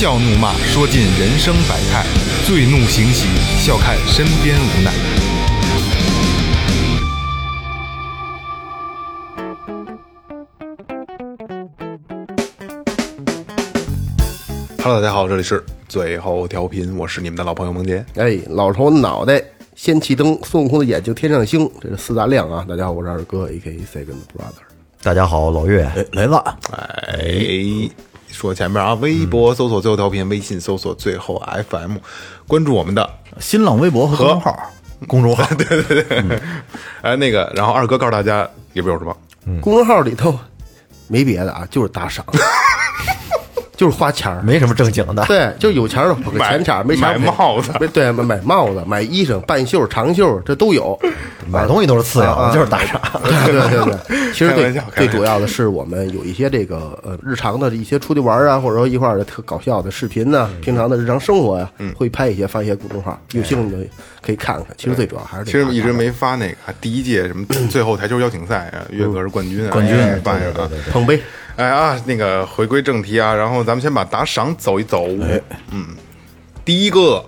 笑怒骂，说尽人生百态；醉怒行喜，笑看身边无奈。Hello，大家好，这里是最后调频，我是你们的老朋友蒙杰。哎，老头脑袋，先气灯，孙悟空的眼睛天上星，这是四大亮啊！大家好，我是二哥，A K Second Brother。大家好，老岳，哎，雷子，哎，说前面啊，微博搜索最后调频，微信搜索最后 FM，关注我们的新浪微博和公众号，公众号。对 对对，哎，那个，然后二哥告诉大家里边有什么？公众号里头没别的啊，就是打赏，就是花钱儿。没什么正经的。对，就有钱的 钱钱儿，没钱买帽子没对，买买帽子，买衣裳，半袖、长袖，这都有。买东西都是次要的，就是打赏。对对对对，其实最最主要的是我们有一些这个呃日常的一些出去玩啊，或者说一块儿的特搞笑的视频呢，平常的日常生活呀，会拍一些发一些公众号，有兴趣的可以看看。其实最主要还是其实一直没发那个第一届什么最后台球邀请赛啊，岳哥是冠军啊，冠军发一个啊。捧杯。哎啊，那个回归正题啊，然后咱们先把打赏走一走。嗯，第一个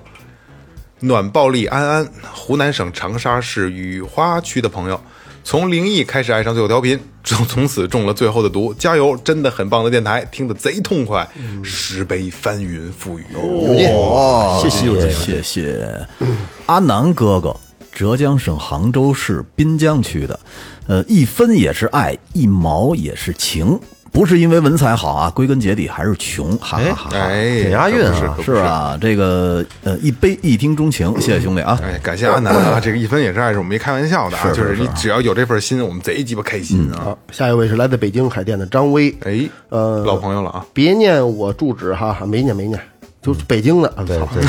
暖暴力安安，湖南省长沙市雨花区的朋友，从灵异开始爱上最后调频，从从此中了最后的毒，加油！真的很棒的电台，听得贼痛快，十杯翻云覆雨。哦，谢谢谢谢，阿南哥哥，浙江省杭州市滨江区的，呃，一分也是爱，一毛也是情，不是因为文采好啊，归根结底还是穷，哈哈哈哈。哎，挺押韵啊是是？啊，这个呃，一杯一听钟情，谢谢兄弟啊。哎，感谢阿南啊！这个一分也是爱，是我们没开玩笑的啊，是就是是你只要有这份心，我们贼鸡巴开心啊！好，下一位是来自北京海淀的张威。哎，呃，老朋友了啊，别念我住址哈，没念没念，就是北京的。对对，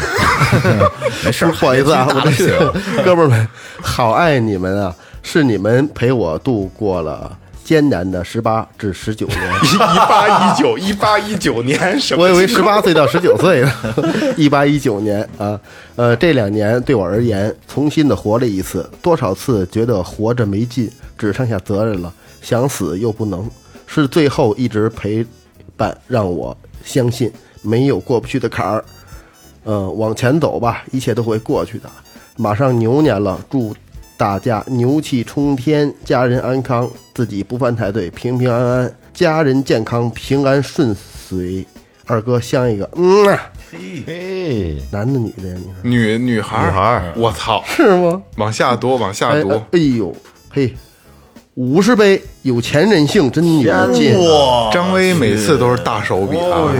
没事儿，不好意思啊，我这 哥们儿们，好爱你们啊！是你们陪我度过了艰难的十八至十九年。一八一九一八一九年什么？我以为十八岁到十九岁呢，一八一九年啊，呃，这两年对我而言，重新的活了一次，多少次觉得活着没劲，只剩下责任了，想死又不能，是最后一直陪伴，让我相信没有过不去的坎儿，嗯、往前走吧，一切都会过去的。马上牛年了，祝大家牛气冲天，家人安康，自己不犯太岁，平平安安，家人健康，平安顺遂。二哥相一个，嗯啊，嘿，男的女的呀？你说女女孩儿女孩儿我操！是吗？往下读，往下读哎哎，哎呦，嘿，五十杯，有钱任性，真有劲。张威每次都是大手笔啊！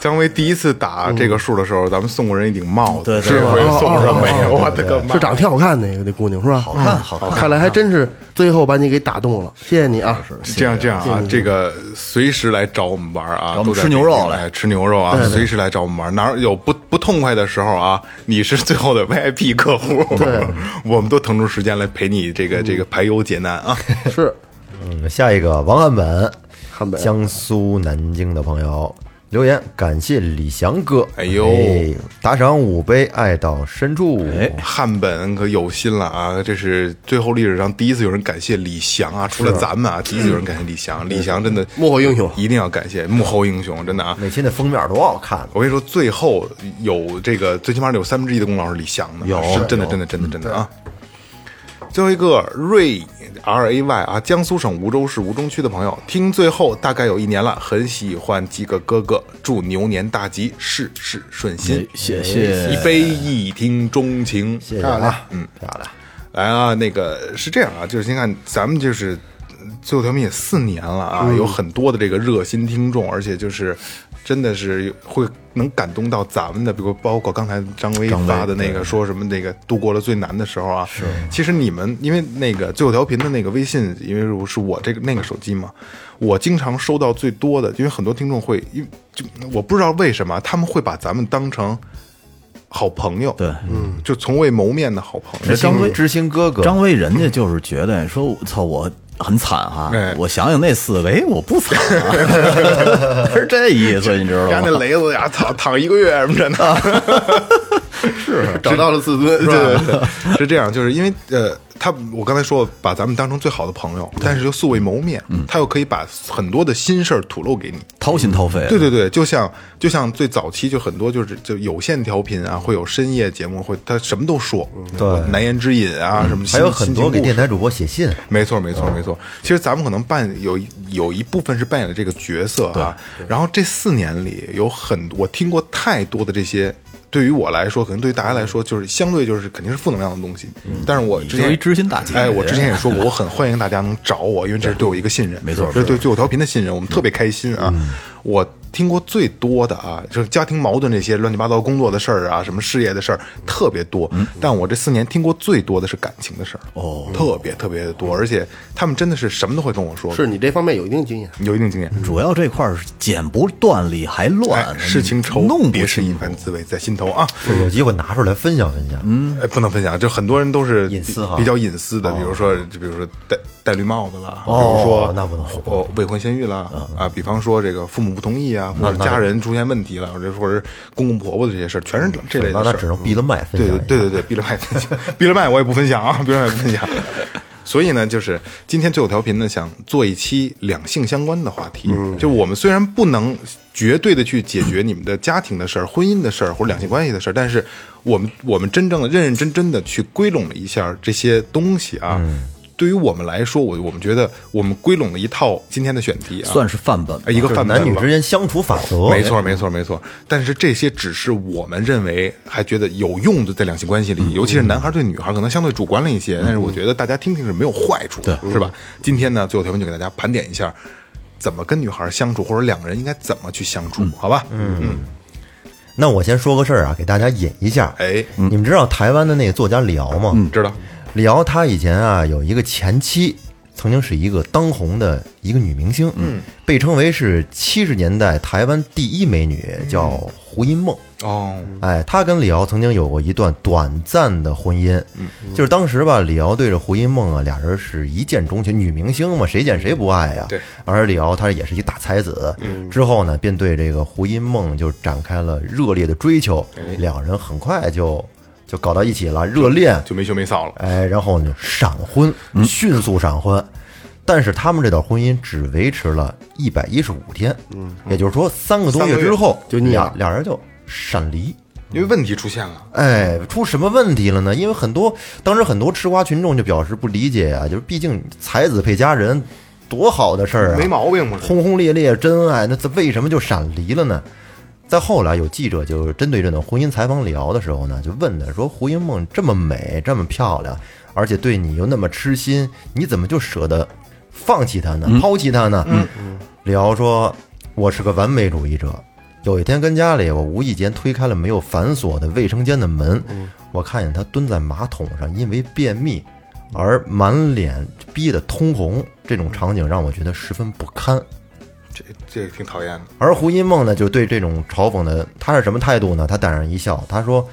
张威第一次打这个数的时候，咱们送过人一顶帽子，对对这回送上没有？哦哦我的个妈！是长得挺好看那个那姑娘是吧？好看，好看。看来还真是最后把你给打动了，谢谢你啊！这样这样啊，这个随时来找我们玩啊，我们吃牛肉来吃牛肉啊，随时来找我们玩。哪儿有不不痛快的时候啊，你是最后的 VIP 客户，对，我们都腾出时间来陪你这个这个排忧解难啊。是嗯，下一个王汉本，汉本江苏南京的朋友留言，感谢李翔哥，哎呦打赏五杯，爱到深处。哎汉本可有心了啊！这是最后历史上第一次有人感谢李翔啊，除了咱们啊，第一次有人感谢李翔。李翔真的幕后英雄一定要感谢幕后英雄，真的啊！每期的封面多好看，我跟你说，最后有这个最起码有三分之一的功劳是李翔的，有是真的，真的，真的，真的啊！最后一个瑞 R A Y 啊，江苏省梧州市吴中区的朋友，听最后大概有一年了，很喜欢几个哥哥，祝牛年大吉，事事顺心。哎，谢谢一杯一听钟情，谢谢。啊，嗯，漂亮。来啊，那个是这样啊，就是先看咱们就是嗯最后调频也四年了啊，有很多的这个热心听众，而且就是真的是会能感动到咱们的，比如包括刚才张威发的那个说什么那个度过了最难的时候啊，是，其实你们因为那个最后调频的那个微信，因为是我这个那个手机嘛，我经常收到最多的，因为很多听众会，因为就我不知道为什么他们会把咱们当成好朋友，对，嗯，就从未谋面的好朋友。张威知心哥哥，张威人家就是觉得说，操我很惨哈哎。我想想那思维，我不惨啊，是这意思，你知道吗家那？雷子呀，躺躺一个月什么的 呢。找到了自尊，是对？是这样，就是因为呃，他我刚才说把咱们当成最好的朋友，但是又素未谋面，他又可以把很多的心事儿吐露给你。掏心掏肺。对对对，就像就像最早期就很多就是就有线调频啊，会有深夜节目，会他什么都说，对难言之隐啊，什么还有很多给电。台主播写信，没错，没错，没错。其实咱们可能扮有有一部分是扮演了这个角色啊。然后这四年里有很我听过太多的这些，对于我来说，可能对于大家来说，就是相对就是肯定是负能量的东西。但是我之前作为知心大姐哎，我之前也说过，我很欢迎大家能找我，因为这是对我一个信任。没错这是对对我调频的信任，我们特别开心啊。我听过最多的啊，就是家庭矛盾这些乱七八糟工作的事儿啊，什么事业的事儿特别多。但我这四年听过最多的是感情的事儿，哦，特别特别的多，而且他们真的是什么都会跟我说，是你这方面有一定经验。有一定经验。主要这块儿是剪不断理还乱哎，，事情愁，弄不别是一清楚番滋味在心头啊。有机会拿出来分享分享。嗯，哎，不能分享，就很多人都是隐私哈比较隐私的，比如说，就比如说戴戴绿帽子了，哦比如说那不能说哦，未婚先孕了啊，比方说这个父母不同意啊，或者家人出现问题了，或者或者公公婆婆的这些事儿，全是这类的事儿。那那只能闭了麦分对享。对对对对，闭了麦分享，闭了麦我也不分享啊，闭了麦不分享。所以呢，就是今天最后调频呢，想做一期两性相关的话题。就我们虽然不能绝对的去解决你们的家庭的事儿、婚姻的事儿或者两性关系的事儿，但是我们我们真正的认认真真的去归拢了一下这些东西啊。对于我们来说，我我们觉得我们归拢了一套今天的选题啊，算是范本一个范本吧男女之间相处法则，没错，没错，没错。但是这些只是我们认为还觉得有用的在两性关系里，尤其是男孩对女孩可能相对主观了一些，但是我觉得大家听听是没有坏处的，是吧？今天呢，最后条文就给大家盘点一下，怎么跟女孩相处，或者两个人应该怎么去相处，好吧？嗯那我先说个事儿啊，给大家引一下。哎，你们知道台湾的那个作家李敖吗？嗯，知道。李敖他以前啊有一个前妻，曾经是一个当红的一个女明星，嗯，被称为是七十年代台湾第一美女，叫胡因梦。哦，哎，他跟李敖曾经有过一段短暂的婚姻，就是当时吧，李敖对着胡因梦啊，俩人是一见钟情，女明星嘛，谁见谁不爱呀？对。而李敖他也是一大才子，之后呢，便对这个胡因梦就展开了热烈的追求，两人很快就就搞到一起了，热恋，就没羞没臊了。哎，然后呢，闪婚，迅速闪婚。但是他们这段婚姻只维持了一百一十五天，嗯，也就是说三个多月之后就腻了俩俩人就闪离。因为问题出现了，哎，出什么问题了呢？因为很多当时很多吃瓜群众就表示不理解啊，就是毕竟才子配佳人，多好的事儿啊，没毛病嘛。轰轰烈烈真爱，那这为什么就闪离了呢？再后来，有记者就针对这段婚姻采访李敖的时候呢，就问他说：“胡因梦这么美，这么漂亮，而且对你又那么痴心，你怎么就舍得放弃她呢？抛弃她呢？”李敖说：“我是个完美主义者。有一天跟家里，我无意间推开了没有反锁的卫生间的门，我看见她蹲在马桶上，因为便秘而满脸憋得通红，这种场景让我觉得十分不堪。”这这挺讨厌的。而胡因梦呢，就对这种嘲讽的，他是什么态度呢？他淡然一笑，他说，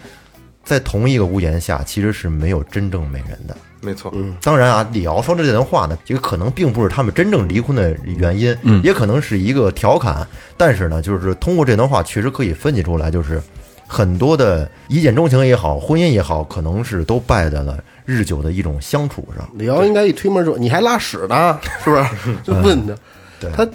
在同一个屋檐下，其实是没有真正美人的。没错，嗯当然啊，李敖说的这段话呢，这个可能并不是他们真正离婚的原因，嗯也可能是一个调侃。但是呢，就是通过这段话，确实可以分析出来，就是很多的一见钟情也好，婚姻也好，可能是都败在了日久的一种相处上。李敖应该一推门说：“你还拉屎呢？是不是？” 就问他，他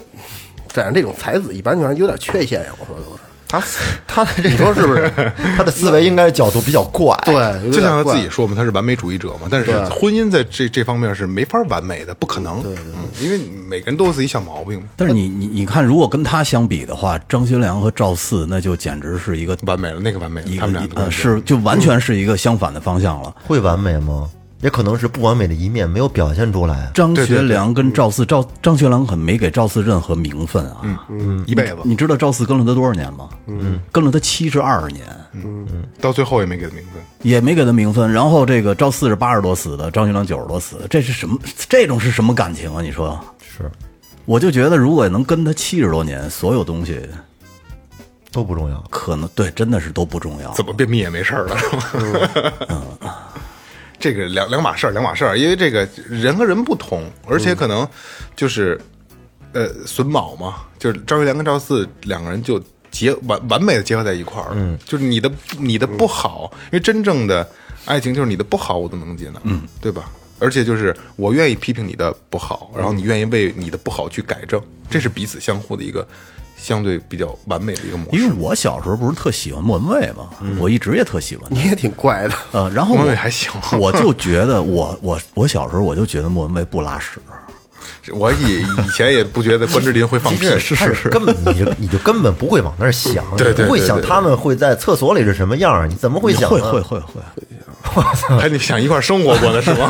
反正这种才子一般就是有点缺陷呀。我说都是，他他的这你说是不是？他的思维应该角度比较怪，对，就像他自己说嘛，他是完美主义者嘛，但是婚姻在这这方面是没法完美的，不可能。对对，因为每个人都有自己小毛病嘛，但是你你你看，如果跟他相比的话，张学良和赵四那就简直是一个完美了，那个完美他们俩呃是就完全是一个相反的方向了。会完美吗？也可能是不完美的一面没有表现出来。张学良跟赵四，赵张学良可没给赵四任何名分啊。嗯嗯一辈子，你知道赵四跟了他多少年吗？嗯，跟了他七十二年，嗯嗯到最后也没给他名分。也没给他名分。然后这个赵四是八十多死的，张学良九十多死的，这是什么？这种是什么感情啊？你说是，我就觉得如果能跟他七十多年，所有东西都不重要。可能对，真的是都不重要。怎么便秘也没事儿了，是吧？这个两两码事儿，两码事儿，因为这个人和人不同，而且可能就是呃榫卯嘛，就是赵玉良跟赵四两个人就结完完美的结合在一块儿了，嗯，就是你的你的不好，因为真正的爱情就是你的不好我都能接纳，嗯，对吧？而且就是我愿意批评你的不好，然后你愿意为你的不好去改正，这是彼此相互的一个相对比较完美的一个模式。因为我小时候不是特喜欢莫文蔚嘛，我一直也特喜欢他。你也挺怪的。呃，然后莫我文蔚还行 我就觉得我我我小时候我就觉得莫文蔚不拉屎，我以以前也不觉得关之琳会放屁，是是是，根本你就你就根本不会往那儿想，对对你不会想他们会在厕所里是什么样儿，你怎么会想呢？会会会会，还得想一块儿生活过呢，是吗？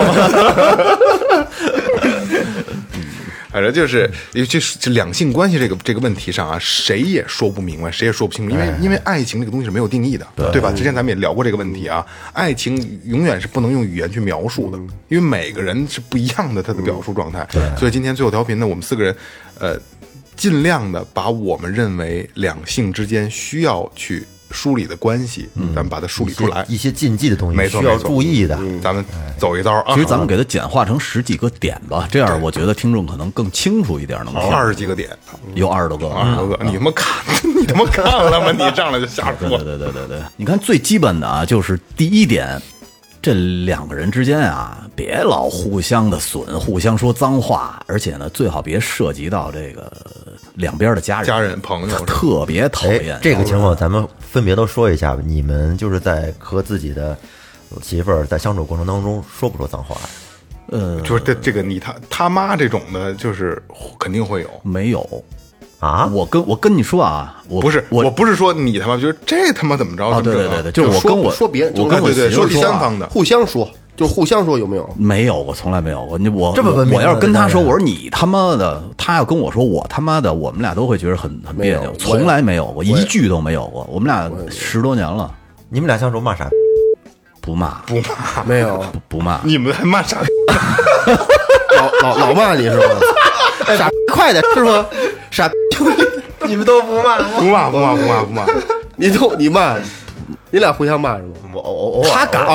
反正就是，尤其是这两性关系这个这个问题上啊，谁也说不明白，谁也说不清楚，因为因为爱情这个东西是没有定义的，对吧？之前咱们也聊过这个问题啊，爱情永远是不能用语言去描述的，因为每个人是不一样的他的表述状态。所以今天最后调频呢，我们四个人，呃，尽量的把我们认为两性之间需要去梳理的关系，咱们把它梳理出来。一些禁忌的东西没错，需要注意的。咱们走一刀啊。其实咱们给它简化成十几个点吧，这样我觉得听众可能更清楚一点，能听二十几个点，有二十多个，二十多个，你他妈看，你他妈看了吗？你上来就瞎说。对对对对对，你看最基本的啊，就是第一点，这两个人之间啊，别老互相的损，互相说脏话，而且呢，最好别涉及到这个两边的家人、家人朋友特别讨哎厌，这个情况咱们分别都说一下吧。你们就是在和自己的媳妇儿在相处过程当中说不说脏话？呃就是这这个你他他妈这种的，就是肯定会有。没有。啊？我跟我跟你说啊，我不是，我我不是说你他妈，就是这他妈怎么着？对对对对，就是我跟我说别人，我跟我对对说第媳妇说啊三方的，互相说，就互相说有没有？没有，我从来没有过。你我这么文明我要是跟他说，我说你他妈的，他要跟我说我他妈的，我们俩都会觉得很很别扭。从来没有过，一句都没有过。我们俩十多年了，你们俩相处骂啥？不骂不骂？没有，不骂。你们还骂啥？老老老骂你是吧？傻逼 快点是吗？傻逼，你们都不骂？不骂不骂不骂不骂。你都你骂，你俩互相骂是吗？我偶偶尔他敢吗？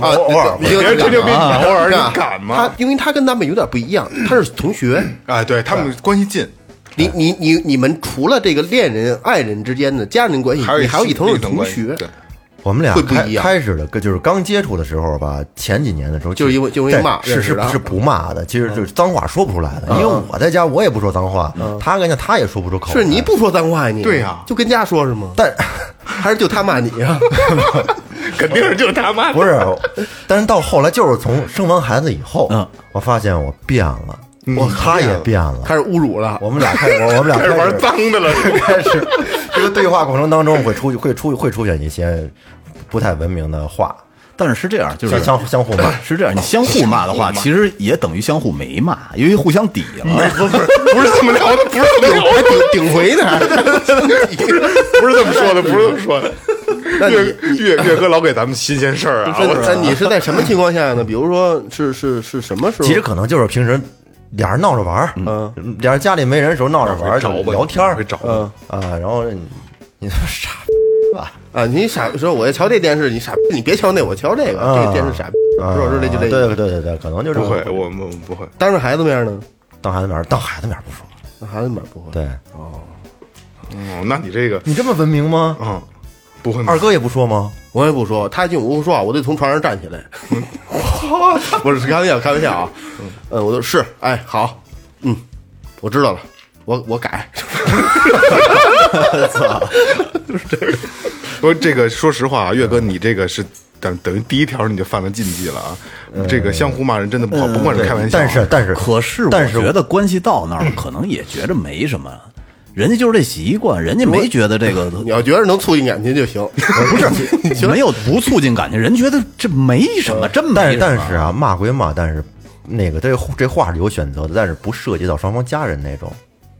啊，偶尔你听别人吹牛逼，偶尔你敢吗他？因为他跟他们有点不一样，他是同学。哎，对他们关系近，你你你你们除了这个恋人、爱人之间的家人关系，还你还有一层是同学，对，我们俩开会不一样开始的就是刚接触的时候吧，前几年的时候，就是因为就因为在骂是是是不骂的，其实就是脏话说不出来的。因为我在家我也不说脏话，他跟家他也说不出口。是你不说脏话呀？你对呀就跟家说是吗？但 还是就他骂你啊？肯定是就他骂不是，但是到后来就是从生完孩子以后，嗯我发现我变了，我他也变了，开始侮辱了。我们俩开始，我我们俩 开始玩脏的了，开始这个对话过程当中会出会出会出现一些不太文明的话，但是是这样，就是相相互骂。是这样，你相互骂的话，其实也等于相互没骂，因为互相抵了。不是不是这么聊的，不是这么聊顶顶回的？不是这么说的，不是这么说的。岳岳岳哥老给咱们新鲜事儿啊！我那你是在什么情况下呢？比如说是是是什么时候？其实可能就是平时俩人闹着玩儿，嗯。俩人家里没人的时候闹着玩儿，找吧聊天儿会找嗯啊，然后你你说傻逼吧，啊，你傻说我要瞧这电视，你傻逼，你别瞧那，我瞧这个，啊这个电视傻逼，啊是不是？这就这对对对对对，可能就是不会，我们不会。当着孩子面呢，当孩子面儿当孩子面儿不说，当孩子面不会。对。哦，哦，那你这个，你这么文明吗？嗯，不会。二哥也不说吗？我也不说，他一进屋说话，我得从床上站起来。我是开玩笑，开玩笑啊。嗯，我都是，哎，好，嗯，我知道了，我我改。不，这个说实话啊，岳哥，你这个是等等于第一条你就犯了禁忌了啊！这个相互骂人真的不好，不管是开玩笑啊，但是但是可是我但是觉得关系到那儿，可能也觉着没什么，人家就是这习惯，人家没觉得这个你要觉得能促进感情就行，不是？没有不促进感情，人觉得这没什么，真没但什么。是但是啊，骂归骂，但是那个这这话是有选择的，但是不涉及到双方家人那种。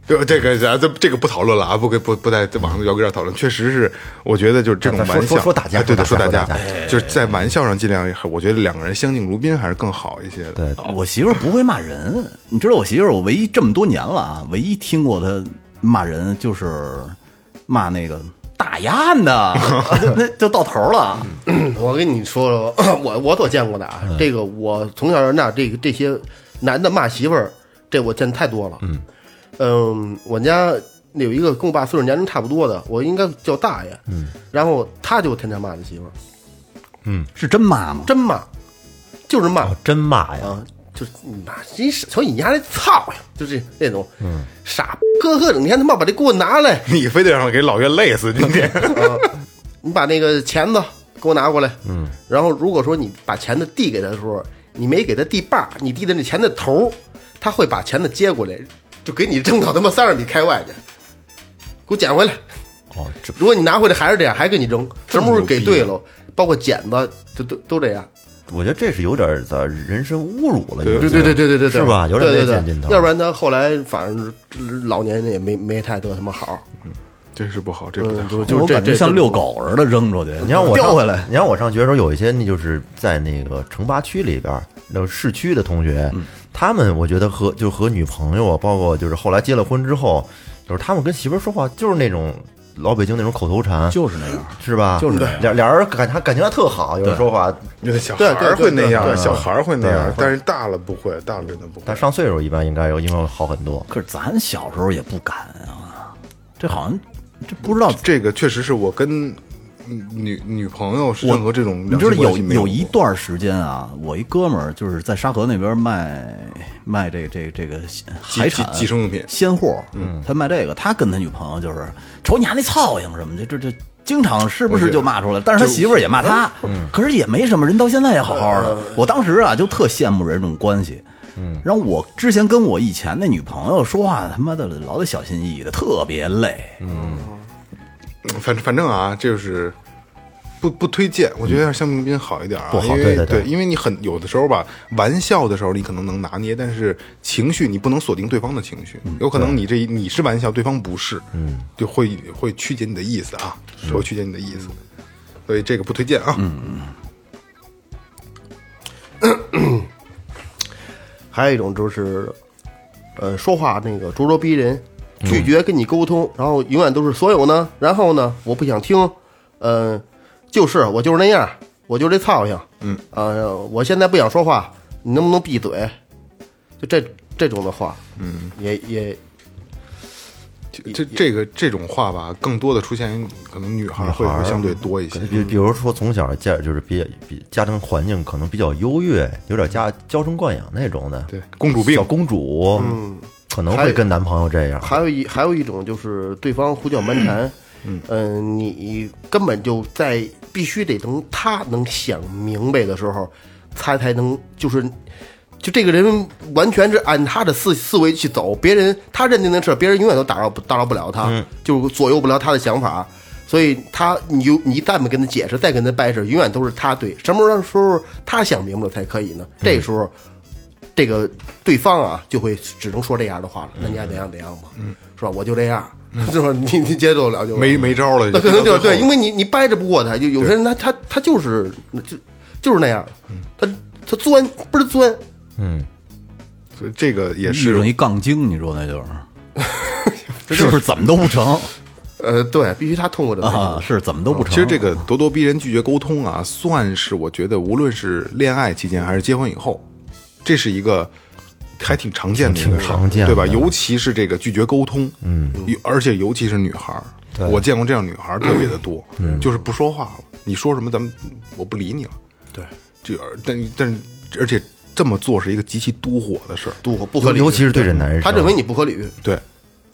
对这个咱这这个不讨论了啊，不给不不在在网上聊给这儿讨论，确实是，我觉得就是这种玩笑，说说打架哎对对，说打架就是在玩笑上尽量，我觉得两个人相敬如宾还是更好一些的。对，我媳妇儿不会骂人，你知道我媳妇儿，我唯一这么多年了啊，唯一听过她骂人就是骂那个大丫的，那就到头了。我跟你说说，我我所见过的啊，这个我从小到大，这个这些男的骂媳妇儿，这我见太多了。嗯我家有一个跟我爸岁数年龄差不多的，我应该叫大爷。嗯，然后他就天天骂他媳妇儿，嗯是真骂吗？真骂，就是骂哦，真骂呀！啊，就是你妈，你瞅你丫那操呀，就是那种，嗯，傻呵呵，整天他妈把这给我拿来，你非得让我给老岳累死今天。你把那个钳子给我拿过来，嗯，然后如果说你把钳子递给他的时候，你没给他递把，你递的那钳子头，他会把钳子接过来，就给你扔到他妈三十米开外去，给我捡回来。哦，这如果你拿回来还是这样，还给你扔，什么时候给对了，包括剪子，都都都这样。我觉得这是有点儿咋人身侮辱了，对对对对对对对，是吧？有点对对对那劲头。要不然他后来反正老年人也没没太得什么好，这是不好，这不太嗯，好就。是这这我感觉像遛狗似的扔出去，你让我上叼回来。你让我上学的时候，有一些那就是在那个城八区里边儿，那个市区的同学，他们我觉得和就和女朋友啊，包括就是后来结了婚之后，就是他们跟媳妇儿说话就是那种老北京那种口头禅，就是那样，是吧？就是那样俩俩人感情感情还特好，有人说话，有的小孩对儿对对会那样，对小孩儿会那样，但是大了不会，大了真的不会但。上岁数一般应该有应该好很多。可是咱小时候也不敢啊，这好像这不知道。这个确实是我跟女女朋友是任何这种你知道有有一段时间啊，我一哥们儿就是在沙河那边卖卖这这这个海产寄寄生用品鲜货，嗯，他卖这个，他跟他女朋友就是瞅你家那操性什么的，这这经常是不是就骂出来？但是他媳妇儿也骂他，可是也没什么，人到现在也好好的。我当时啊就特羡慕人这种关系。嗯，然后我之前跟我以前那女朋友说话，他妈的老得小心翼翼的，特别累。反反正啊，就是不不推荐。我觉得像冰冰好一点啊，不好因为对对对因为你很有的时候吧，玩笑的时候你可能能拿捏，但是情绪你不能锁定对方的情绪，有可能你这一你是玩笑，对方不是，嗯，就会会曲解你的意思啊，会曲解你的意思，所以这个不推荐啊。还有一种就是，呃，说话那个咄咄逼人，拒绝跟你沟通，然后永远都是所有呢，然后呢，我不想听，嗯，就是我就是那样，我就这操性，嗯，啊、我现在不想说话，你能不能闭嘴？就这这种的话，嗯，也也这这这个这种话吧，更多的出现于可能女孩会相对多一些。比比如说从小家就是比比家庭环境可能比较优越，有点家娇生惯养那种的，对公主病。小公主，嗯，可能会跟男朋友这样。还有一还有一种就是对方胡搅蛮缠，嗯、你根本就在必须得等他能想明白的时候，他才能就是。就这个人完全是按他的思思维去走，别人他认定的事儿，别人永远都打扰不打扰不了他，就是左右不了他的想法，所以他你就你再没跟他解释，再跟他掰扯，永远都是他对。什么时候他想明白才可以呢？这时候这个对方啊，就会只能说这样的话了。那你爱怎样怎样吧，是吧？我就这样，是吧？你你接受得了就没没招了，那可能就是对，因为为你你掰着不过他，就有些人他他他就是就就是那样，他他钻倍儿钻，嗯，所以这个也遇是上一杠精，你说那就是，是不是怎么都不成 呃，对，必须他通过这个啊？是怎么都不成。其实这个咄咄逼人、拒绝沟通啊，算是我觉得无论是恋爱期间还是结婚以后，这是一个还挺常见的一个挺事儿常见的。对吧？尤其是这个拒绝沟通，嗯，而且尤其是女孩儿，我见过这样女孩儿特别的多，就是不说话了，你说什么咱们我不理你了，对，这但但而且这么做是一个极其妒火的事儿，不不合理，尤其是对着男人，他认为你不合理，对，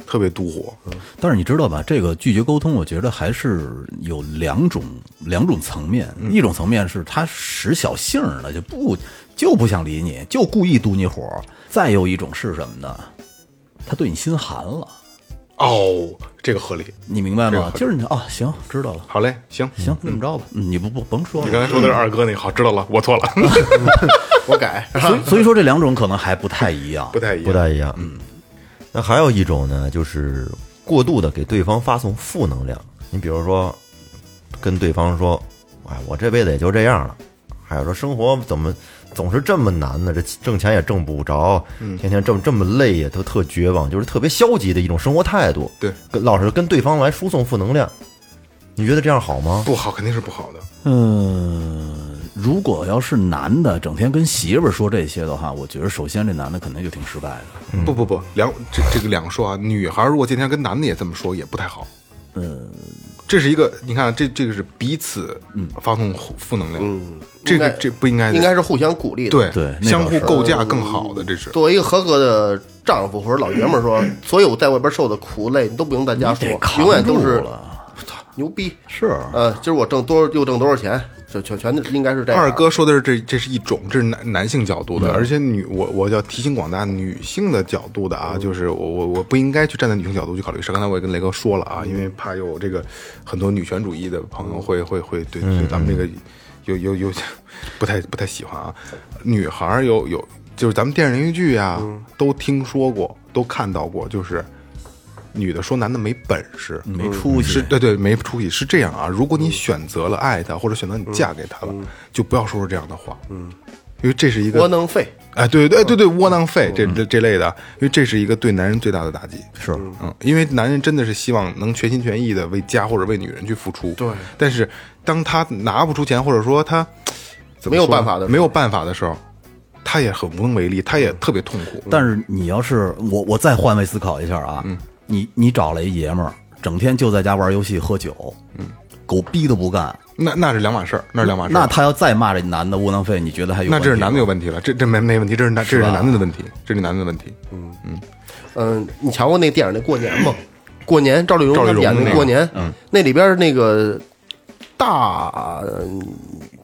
特别妒火，但是你知道吧？这个拒绝沟通，我觉得还是有两种两种层面。一种层面是他使小性儿的，就不就不想理你，就故意堵你火；再有一种是什么呢？他对你心寒了，哦，这个合理，你明白？吗就是你哦，行，知道了，好嘞，行。行，那么着吧，嗯你不不甭说了。你刚才说的是二哥那个，好，知道了，我错了，我改。所以所以说这两种可能还不太一样不。太一样，不太一样。嗯，那还有一种呢，就是过度的给对方发送负能量。你比如说，跟对方说：“哎，我这辈子也就这样了。”还有说生活怎么总是这么难呢？这挣钱也挣不着，天天这么这么累呀，都特绝望，就是特别消极的一种生活态度。对，跟老是跟对方来输送负能量。你觉得这样好吗？不好，肯定是不好的。嗯，如果要是男的整天跟媳妇儿说这些的话，我觉得首先这男的肯定就挺失败的。不不不，两这这个两说啊，女孩如果今天跟男的也这么说，也不太好。嗯，这是一个，你看这这个是彼此发送负负能量，嗯，这个这不应该应该是互相鼓励的。对对相互构架更好的，这是。作为一个合格的丈夫或者老爷们儿说，所有在外边受的苦累，你都不用在家说永远都是牛逼。是呃，今儿我挣多少又挣多少钱，就全全应该是这样。二哥说的是这这是一种，这是男男性角度的，而且女我我要提醒广大女性的角度的啊，就是我我我不应该去站在女性角度去考虑事。刚才我也跟雷哥说了啊，因为怕有这个很多女权主义的朋友会会会对对咱们这个有有有不太不太喜欢啊。女孩儿有有就是咱们电视连续剧啊，都听说过，都看到过，就是女的说男的没本事，没出息。是对对，没出息是这样啊。如果你选择了爱他，或者选择你嫁给他了，就不要说出这样的话，嗯，因为这是一个窝囊废。哎，对对对对，窝囊废这这这类的，因为这是一个对男人最大的打击。是，嗯，因为男人真的是希望能全心全意的为家或者为女人去付出。对，但是当他拿不出钱，或者说他 怎么没有办法的没有办法的时候，他也很无能为力，他也特别痛苦。但是你要是我，我再换位思考一下啊，你你找了一爷们儿，整天就在家玩游戏喝酒，嗯，狗逼都不干，那那是两码事儿，那是两码事儿。那他要再骂这男的窝囊废，你觉得还有？那这是男的有问题了，这这没没问题，这是男这是男的的问题，这是男的的问题。嗯嗯嗯，你瞧过那电影那过年吗？过年赵丽蓉演的过年，嗯，那里边那个大嗯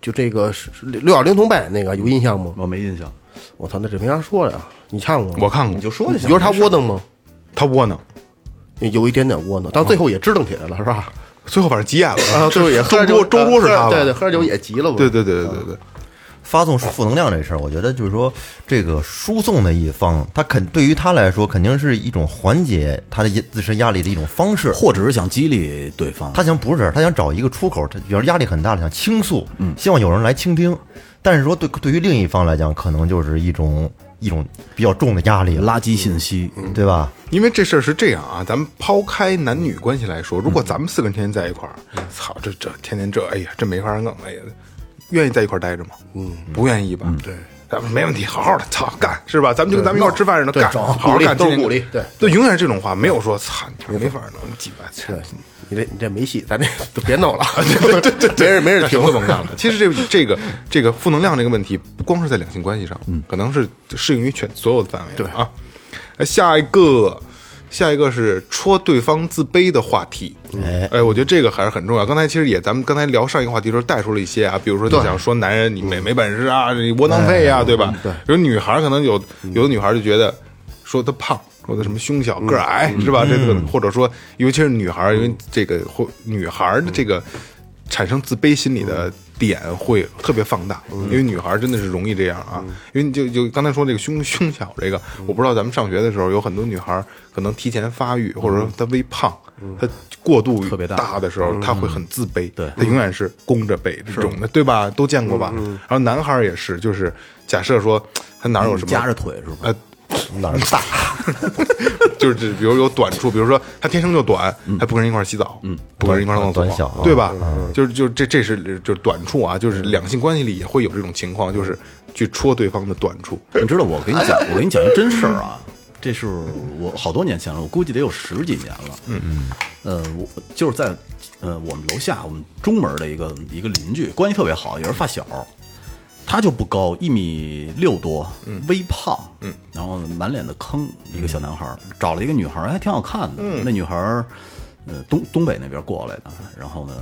就这个六小龄童扮演那个有印象吗？我没印象。我操，那这没啥说呀！你看过吗？我看过，你就说就行。你觉得他窝囊吗？他窝囊，有一点点窝囊，但最后也支棱起来了，是吧？最后反正急眼了啊，最后也喝周点酒桌周桌是他吧？对对，喝点酒也急了嘛。对对对对对对。发送负能量这事儿，我觉得就是说，这个输送的一方，他肯对于他来说，肯定是一种缓解他的自身压力的一种方式。或者是想激励对方，他想不是，他想找一个出口，他比如压力很大了，想倾诉，嗯，希望有人来倾听。但是说对对于另一方来讲，可能就是一种一种比较重的压力，垃圾信息，对吧？因为这事儿是这样啊，咱们抛开男女关系来说，如果咱们四个人天天在一块儿，操，这这天天这，哎呀，这没法弄，哎呀，愿意在一块儿待着吗？嗯，不愿意吧？对，咱们没问题，好好的，操，干是吧？咱们就跟咱们一块儿吃饭似的，干，好好干，都是鼓励对。就，永远是这种话，没有说操，你没法弄，鸡巴，操对，你这你这没戏，咱这都别弄了，对对对，没人没人听挺会甭干了。其实这这个这个负能量这个问题，不光是在两性关系上，嗯，可能是适用于全所有的范围。对啊，呃下一个下一个是戳对方自卑的话题。哎哎，我觉得这个还是很重要。刚才其实也咱们刚才聊上一个话题的时候带出了一些啊，比如说你想说男人你没没本事啊，你窝囊废啊，对吧？对。比如女孩可能有有的女孩就觉得说她胖。说的什么胸小个儿矮是吧？这个或者说，尤其是女孩儿，因为这个或女孩儿的这个产生自卑心理的点会特别放大，因为女孩儿真的是容易这样啊。因为你就就刚才说这个胸胸小这个，我不知道咱们上学的时候有很多女孩儿可能提前发育，或者说她微胖，她过度特别大大的时候，她会很自卑，对她永远是弓着背这种的，对吧？都见过吧？然后男孩儿也是，就是假设说他哪儿有什么夹着腿是吧？呃。哪儿大？就是指比如有短处，比如说他天生就短，他不跟人一块儿洗澡，嗯，不跟人一块儿上厕所短小啊，对吧？就是就是这这是就是短处啊，就是两性关系里也会有这种情况，就是去戳对方的短处。你知道我跟你讲，我跟你讲一真事儿啊，这是我好多年前了，我估计得有十几年了。嗯嗯，呃，我就是在呃我们楼下我们中门的一个一个邻居，关系特别好，也是发小。他就不高，一米六多，微胖，嗯，然后满脸的坑，一个小男孩儿，找了一个女孩儿，还挺好看的。那女孩儿，呃，东东北那边过来的，然后呢，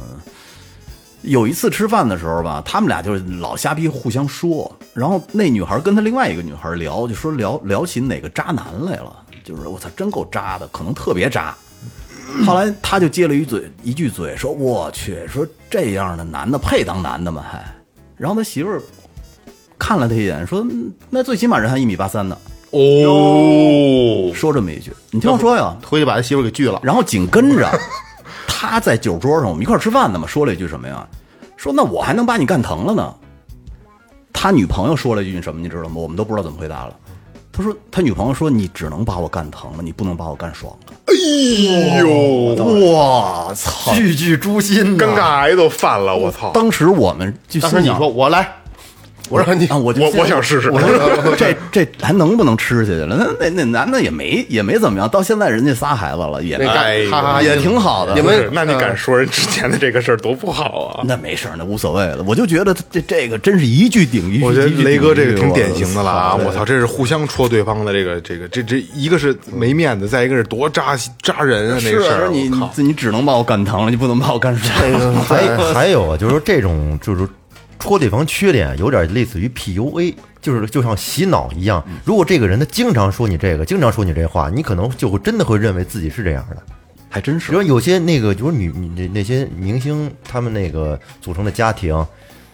有一次吃饭的时候吧，他们俩就是老瞎逼互相说，然后那女孩跟她另外一个女孩聊，就说聊聊起哪个渣男来了，就是我操，真够渣的，可能特别渣。后来他就接了一嘴一句嘴，说我去，说这样的男的配当男的吗？还，然后他媳妇儿看了他一眼，说嗯那最起码人还一米八三呢，哦，说这么一句，你听我说呀，回去把他媳妇给拒了。然后紧跟着，他在酒桌上，我们一块吃饭呢嘛，说了一句什么呀？说那我还能把你干疼了呢。他女朋友说了一句什么，你知道吗？我们都不知道怎么回答了。他说他女朋友说你只能把我干疼了，你不能把我干爽了。哎呦，哇操！句句诛心呐，尴尬癌都犯了，我操！当时我们就当时你说我来，我说你啊，我我我想试试我说 这这还能不能吃下去了？那那那男的也没也没怎么样，到现在人家仨孩子了，也也挺好的你们，那你敢说人之前的这个事儿多不好啊？那没事儿，那无所谓了。我就觉得这这个真是一句顶一句。我觉得雷哥这个挺典型的了啊！我操，这是互相戳对方的这个这个这这一个是没面子，再一个是多扎扎人啊！那个事儿，你你只能把我干疼了，你不能把我干 爽了。还还有啊，就是说这种就是戳对方缺点，有点类似于 PUA，就是就像洗脑一样。如果这个人他经常说你这个，经常说你这话，你可能就会真的会认为自己是这样的。还真是。比如有些那个就是女女那那些明星，他们那个组成的家庭，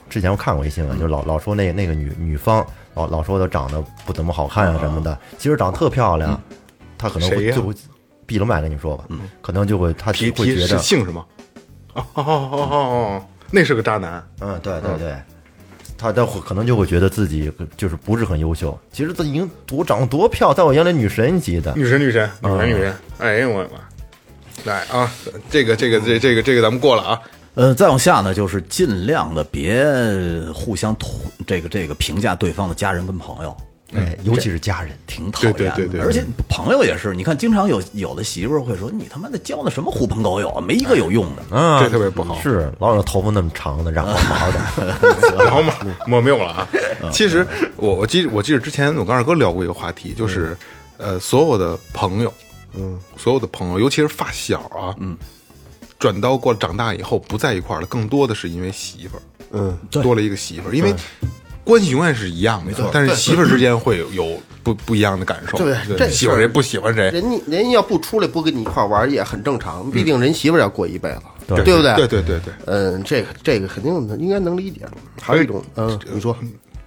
之前我看过一新闻，就老老说那那个女女方老老说她长得不怎么好看啊什么的，其实长得特漂亮，她可能会就会闭了麦跟你说吧，可能就会她会觉得，姓什么？哦哦哦哦哦，那是个渣男。嗯，对对对。他他会可能就会觉得自己就是不是很优秀，其实他已经多长得多漂亮，在我眼里女神级的。女神，女神，女神，女神！哎呀，我的妈！来啊，这个，这个，这，这个，这个，咱们过了啊。呃，再往下呢，就是尽量的别互相捅这个这个评价对方的家人跟朋友，哎，尤其是家人，挺讨厌的。对对对。对而且朋友也是，你看，经常有有的媳妇儿会说：“你他妈的交的什么狐朋狗友啊，没一个有用的。啊，这特别不好是老有头发那么长的，染黄毛的，然后嘛，没没有了啊。其实我我记我记得之前我跟二哥聊过一个话题，就是呃，所有的朋友，嗯，所有的朋友，尤其是发小啊，嗯，转到过长大以后不在一块儿了，更多的是因为媳妇儿，嗯，多了一个媳妇儿，因为关系永远是一样的，但是媳妇儿之间会有有不不一样的感受，对这喜欢谁不喜欢谁，人家人家要不出来不跟你一块玩也很正常，毕竟人媳妇儿要过一辈子，对。对不对？对对对对，嗯，这个这个肯定应该能理解。还有一种，嗯，你说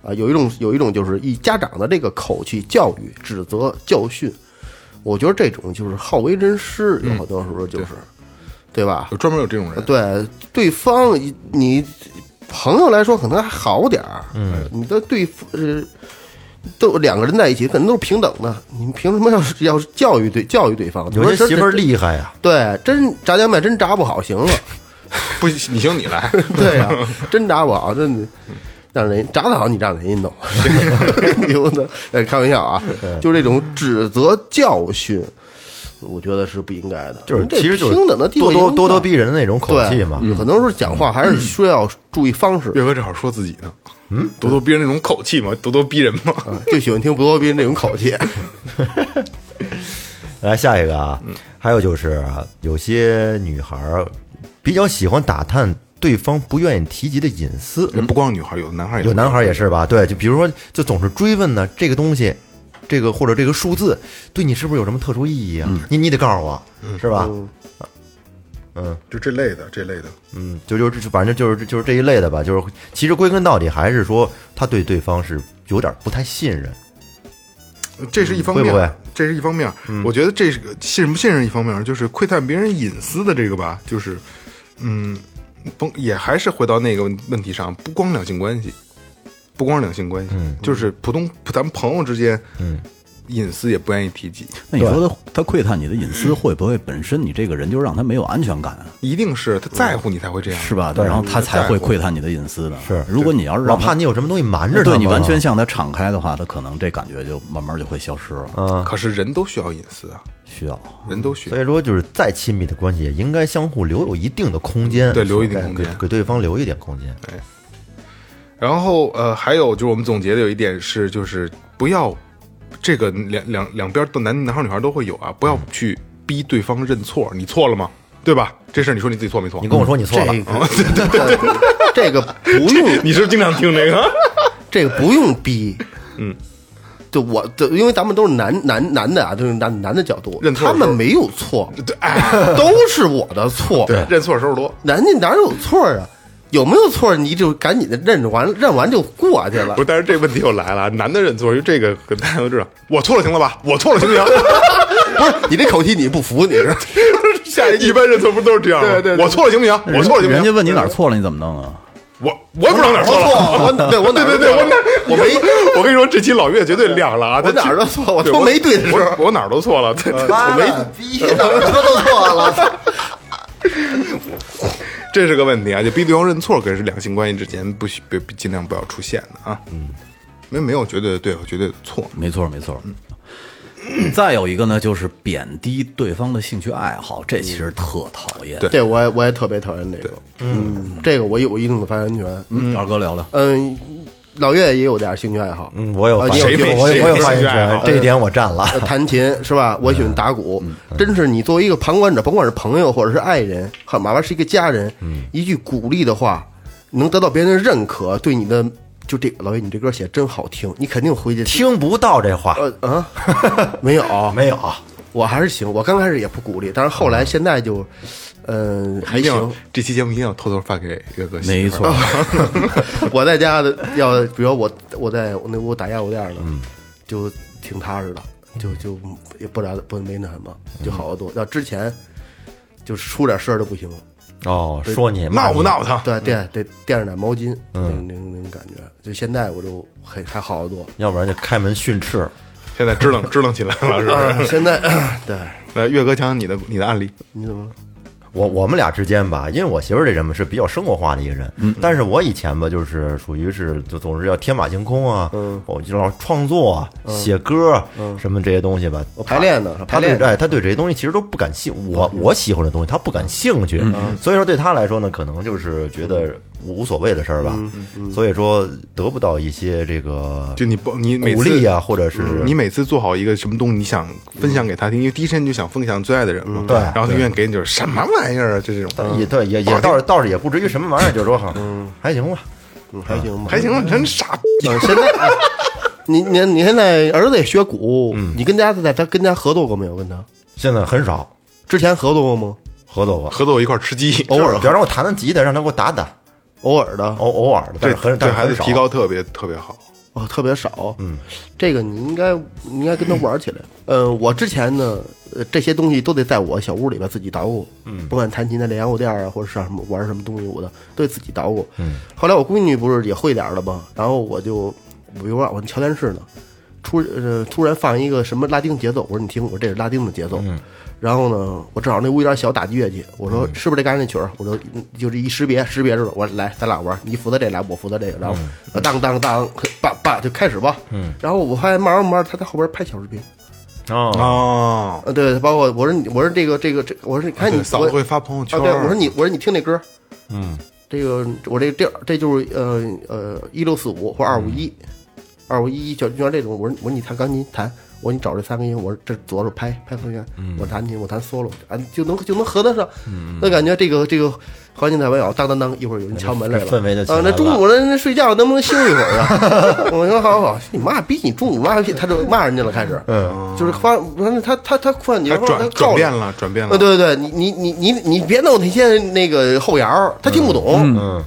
啊，有一种有一种就是以家长的这个口气教育、指责、教训，我觉得这种就是好为人师，有好多时候就是，对吧？有？专门有这种人，对，对方你朋友来说可能还好点儿，嗯，你的对呃。都两个人在一起，可能都是平等的。你凭什么要是要是教育对教育对方？有些媳妇儿厉害呀，对，真炸酱面真炸不好，行了。不，你行你来，对呀、真炸不好，真的让人炸得好，你让人家弄，牛的。哎，开玩笑啊，就这种指责教训，我觉得是不应该的。就是其实就是平等的地位咄咄咄咄逼人的那种口气嘛。很多时候讲话还是需要注意方式，岳哥正好说自己呢，嗯，咄咄逼人那种口气嘛，咄咄逼人嘛，就喜欢听咄咄逼人那种口气。来下一个啊，还有就是啊有些女孩儿比较喜欢打探对方不愿意提及的隐私，人不光女孩，有的男孩也有男孩儿也是吧？对，就比如说，就总是追问呢，这个东西，这个或者这个数字对你是不是有什么特殊意义啊？你你得告诉我，是吧？嗯就这类的，这类的，嗯，就就就反正就是就是这一类的吧。就是其实归根到底还是说他对对方是有点不太信任。这是一方面，会不会这是一方面。我觉得这是个信不信任一方面，就是窥探别人隐私的这个吧，就是，嗯，甭也还是回到那个问问题上，不光两性关系，不光是两性关系，就是普通咱们朋友之间，嗯，隐私也不愿意提及，那你说他他窥探你的隐私，会不会本身你这个人就让他没有安全感啊？一定是他在乎你才会这样，是吧？然后他才会窥探你的隐私的。是如果你要是老让怕你有什么东西瞒着他，对你完全向他敞开的话，他可能这感觉就慢慢就会消失了。嗯。可是人都需要隐私啊，需要人都需要所。以说，就是再亲密的关系，也应该相互留有一定的空间，对留一定空间给给对方留一点空间。然后呃，还有就是我们总结的有一点是，就是不要这个两两两边的男男孩女孩都会有啊，不要去逼对方认错，你错了吗？对吧？这事儿你说你自己错没错？你跟我说你错了，这个这个不用，你是不是经常听这个？这个不用逼。嗯，就我，就因为咱们都是男男男的啊，就是男男的角度认，错他们没有错，对，哎，都是我的错。对，认错时候多。人家哪有错啊？有没有错你就赶紧的认完，认完就过去了不。是，但是这问题又来了，男的认错，因为这个大家都知道，我错了行了吧？我错了行不行？不是你这口气你不服，你是 下一一般认错不都是这样吗？对对对我错了行不行？我错了行不行？人家问你哪儿错了，你怎么弄啊？我我也不知道哪儿错了。我对我对对对，我哪 我没我跟你说，这期老岳绝对亮了啊！他我哪儿都错我对都没对的时候我我哪儿都错了。我没逼哪儿说都错了。这是个问题啊！就逼对方认错，可是两性关系之间不许别尽量不要出现的啊。嗯，没没有绝对的对和绝对的错。没错没错。嗯再有一个呢，就是贬低对方的兴趣爱好，这其实特讨厌。对这我也我也特别讨厌这个，嗯，这个我有一定的发言权。嗯，二哥聊聊。嗯，老岳也有点兴趣爱好，嗯，我有谁没，我有我有兴趣爱好，这一点我占了。呃弹琴是吧？我喜欢打鼓，真是你作为一个旁观者，甭管是朋友或者是爱人，哈，哪怕是一个家人，一句鼓励的话，能得到别人的认可，对你的就这老岳，你这歌写真好听，你肯定回去。听不到这话，呃啊，没有。没有。我还是行，我刚开始也不鼓励，但是后来现在就，嗯，还行。这期节目一定要偷偷发给岳哥。没错，我在家的要，比如我我在我那屋打压我店呢，就挺踏实的，就就也不咋不没那什么，就好得多。要之前就是出点事儿都不行，哦，说你闹不闹？腾？对垫得垫着点毛巾，那那那种感觉。就现在我就还还好得多。要不然就开门训斥。现在支棱支棱起来了，是不啊，是？现在 对，来，岳哥讲讲你的你的案例。你怎么？我我们俩之间吧，因为我媳妇儿这人嘛是比较生活化的一个人，嗯，但是我以前吧就是属于是就总是要天马行空啊，嗯，我就老创作啊、写歌啊，什么这些东西吧，我排练的，他排练对哎，他对这些东西其实都不感兴我我喜欢的东西他不感兴趣，所以说对他来说呢，可能就是觉得无所谓的事儿吧，所以说得不到一些这个就你不你鼓励啊，或者是你每次做好一个什么东西，你想分享给他听，因为第一时间你就想分享最爱的人嘛。对然后他愿意给你就是什么玩意儿啊，就这种。也对也也倒是倒是也不至于什么玩意儿，就是说哈，还行吧，嗯还行吧，还行吧，真傻逼。嗯，现在 你你你现在儿子也学鼓，你跟家在他跟家合作过没有？跟他？现在很少。之前合作过吗？合作过，合作过一块儿吃鸡，偶尔比方说我弹弹吉他，让他给我打打，偶尔的偶偶尔的，但这是很这孩子但是很少提高特别特别好。哦，特别少。嗯，这个你应该你应该跟他玩起来。呃，我之前呢，呃，这些东西都得在我小屋里边自己捣鼓。嗯，不管弹琴的练洋鼓垫啊，或者上什么玩什么东西，我的都得自己捣鼓。嗯，后来我闺女不是也会点儿了吗？然后我就，比如说我瞧电视呢，突呃突然放一个什么拉丁节奏，我说你听，我说这是拉丁的节奏。嗯。然后呢，我正好那屋有点小打击乐器，我说是不是这刚才那曲儿？我说嗯就是一识别，识别着了。我说来，咱俩玩，你负责这俩，我负责这个，然后呃当当当，叭叭就开始吧。嗯。然后我发现慢慢慢慢，他在后边拍小视频。哦，哦，呃，对，包括我说你，我说这个这个这，我说你看你我嫂子会发朋友圈啊，对，我说你，我说你听这歌，嗯，这个我这这这就是呃呃一六四五或二五一，二五一一就就像这种，我说我说你弹钢琴弹，我说你找这三个音，我说这左手拍拍和弦，我弹琴我弹 solo 啊，就能就能合得上，那感觉这个这个环境太美好，当当当，一会儿有人敲门来了，氛围就起来啊，那中午那那睡觉能不能休一会儿啊？我说好好好，你妈逼你中午妈逼，他就骂人家了，开始，嗯，就是发，反正他他他突然你他转说他告转变了，转变啊，了。对对对，你你你你你别弄那些那个后摇，他听不懂。嗯，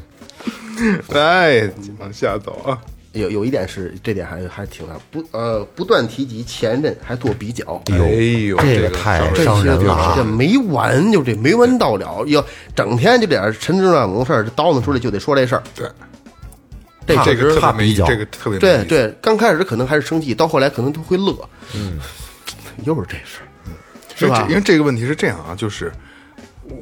哎，往下走啊。有有一点是这点还还挺难，不呃不断提及前任，还做比较。哎呦，这个太伤人了啊这没完，就这没完到了，要整天就点陈芝乱舞事儿，叨叨出来就得说这事儿。对，这这个确实特别没较这个特别。对对，刚开始可能还是生气，到后来可能都会乐。嗯，又是这事儿，是吧因为这因为这个问题是这样啊，就是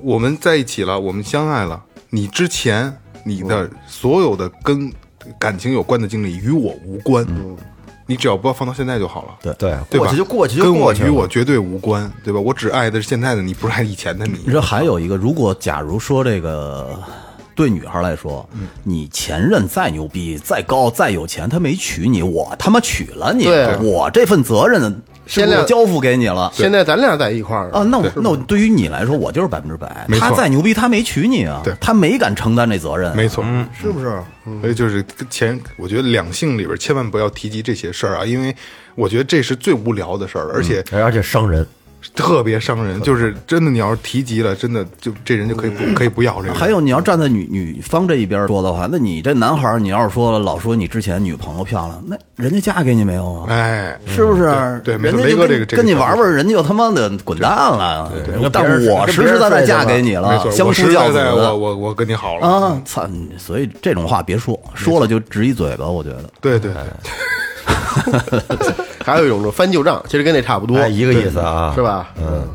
我们在一起了，我们相爱了，你之前你的所有的跟感情有关的经历与我无关，你只要不要放到现在就好了。对对过吧？去就过去就跟我过去了与我绝对无关，对吧？我只爱的是现在的你，不是爱以前的你。你说还有一个，如果假如说这个对女孩来说，你前任再牛逼、再高、再有钱，他没娶你，我他妈娶了你，我这份责任是现在我交付给你了。现在咱俩在一块儿啊，那我那我对于你来说，我就是百分之百。他再牛逼，他没娶你啊对，他没敢承担这责任。没错，嗯是不是？所以就是跟前，我觉得两性里边千万不要提及这些事儿啊，因为我觉得这是最无聊的事儿了，而且而且伤人。特别伤人。就是真的，你要是提及了，真的就这人就可以不可以不要这个。还有，你要站在女女方这一边说的话，那你这男孩，你要是说老说你之前女朋友漂亮，那人家嫁给你没有啊？哎，是不是？对对人家就跟这个跟你玩玩，人家就他妈的滚蛋了。但我实实在在嫁给你了，相夫教子我我我跟你好了。啊！操！所以这种话别说，说了就直一嘴巴。我觉得对对对，还有一种是翻旧账，其实跟那差不多，哎一个意思啊是吧？嗯，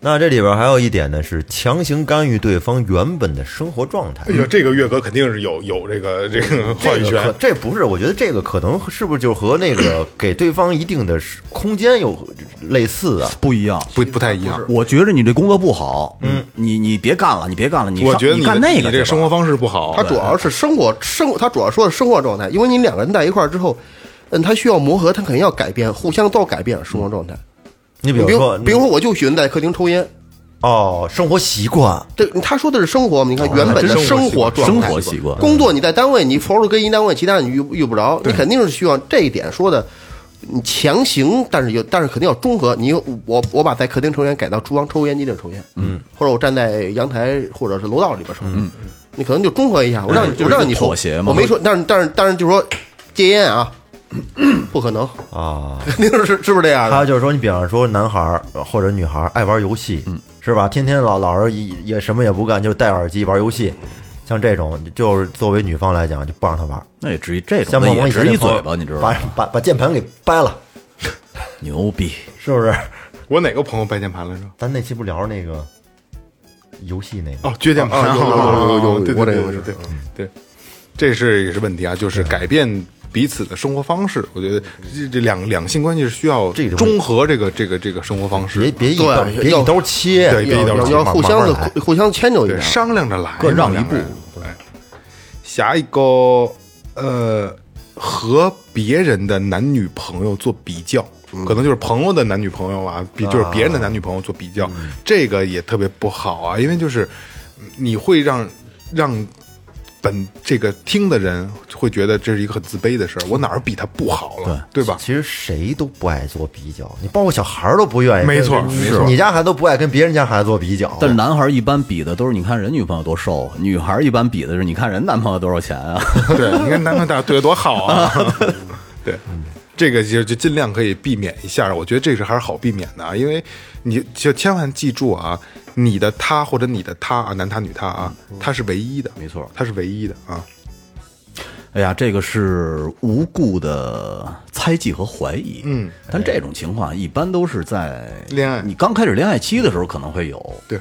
那这里边还有一点呢，是强行干预对方原本的生活状态哎。呦，这个月哥肯定是有有这个这个话语这个可权。这不是，我觉得这个可能是不是就和那个给对方一定的空间有类似啊？不一样。不不太一样，我觉着你这工作不好，嗯，你你别干了，你别干了，我觉得的你干那个这个生活方式不好。他主要是生活生活，他主要说的生活状态，因为你两个人在一块儿之后，嗯，他需要磨合，他肯定要改变，互相都要改变生活状态。你比比如说，比如说，我就喜欢在客厅抽烟，哦，生活习惯，对他说的是生活嘛？你看原本的生活状态、生活习惯工作你在单位，你除了跟一单位，其他你遇遇不着，你肯定是需要这一点说的。你强行，但是有，但是肯定要中和。你我我把在客厅抽烟改到厨房抽烟机里抽烟，嗯，或者我站在阳台或者是楼道里边抽，嗯，你可能就中和一下。我让你，我让你抽妥协嘛我没说，但是但是但是就是说戒烟啊，不可能，啊，肯定是是不是这样的？还有就是说，你比方说男孩儿或者女孩儿爱玩游戏，是吧？天天老老是也也什么也不干，就戴耳机玩游戏，像这种就是作为女方来讲就不让他玩。那也至于这种像也直梦以前那朋友一嘴巴，你知道把吗？把把键盘给掰了，牛逼！是不是？我哪个朋友掰键盘来着？咱那期不聊那个游戏那个哦，撅键盘，啊有有有有有对对我这个是对对对对，这是也是问题啊，就是改变彼此的生活方式。我觉得这这两两性关系是需要这种中和这个这个这个生活方式，别别一刀别一刀切，对别一刀切要要互相的互相迁就一对下。商量着来，各让一步。对，下一个呃，和别人的男女朋友做比较。可能就是朋友的男女朋友啊，比就是别人的男女朋友做比较，这个也特别不好啊，因为就是你会让让本这个听的人会觉得这是一个很自卑的事儿，我哪儿比他不好了，对吧？其实谁都不爱做比较，你包括小孩儿都不愿意。没错没错你家孩子都不爱跟别人家孩子做比较。但是男孩一般比的都是你看人女朋友多瘦，女孩一般比的是你看人男朋友多少钱啊？对，你看男朋友对得多好啊！对，这个就就尽量可以避免一下，我觉得这是还是好避免的啊，因为你就千万记住啊，你的他或者你的他啊，男他女他啊，他是唯一的，没错。他是唯一的啊。哎呀，这个是无故的猜忌和怀疑。嗯，但这种情况一般都是在恋爱你刚开始恋爱期的时候可能会有，对，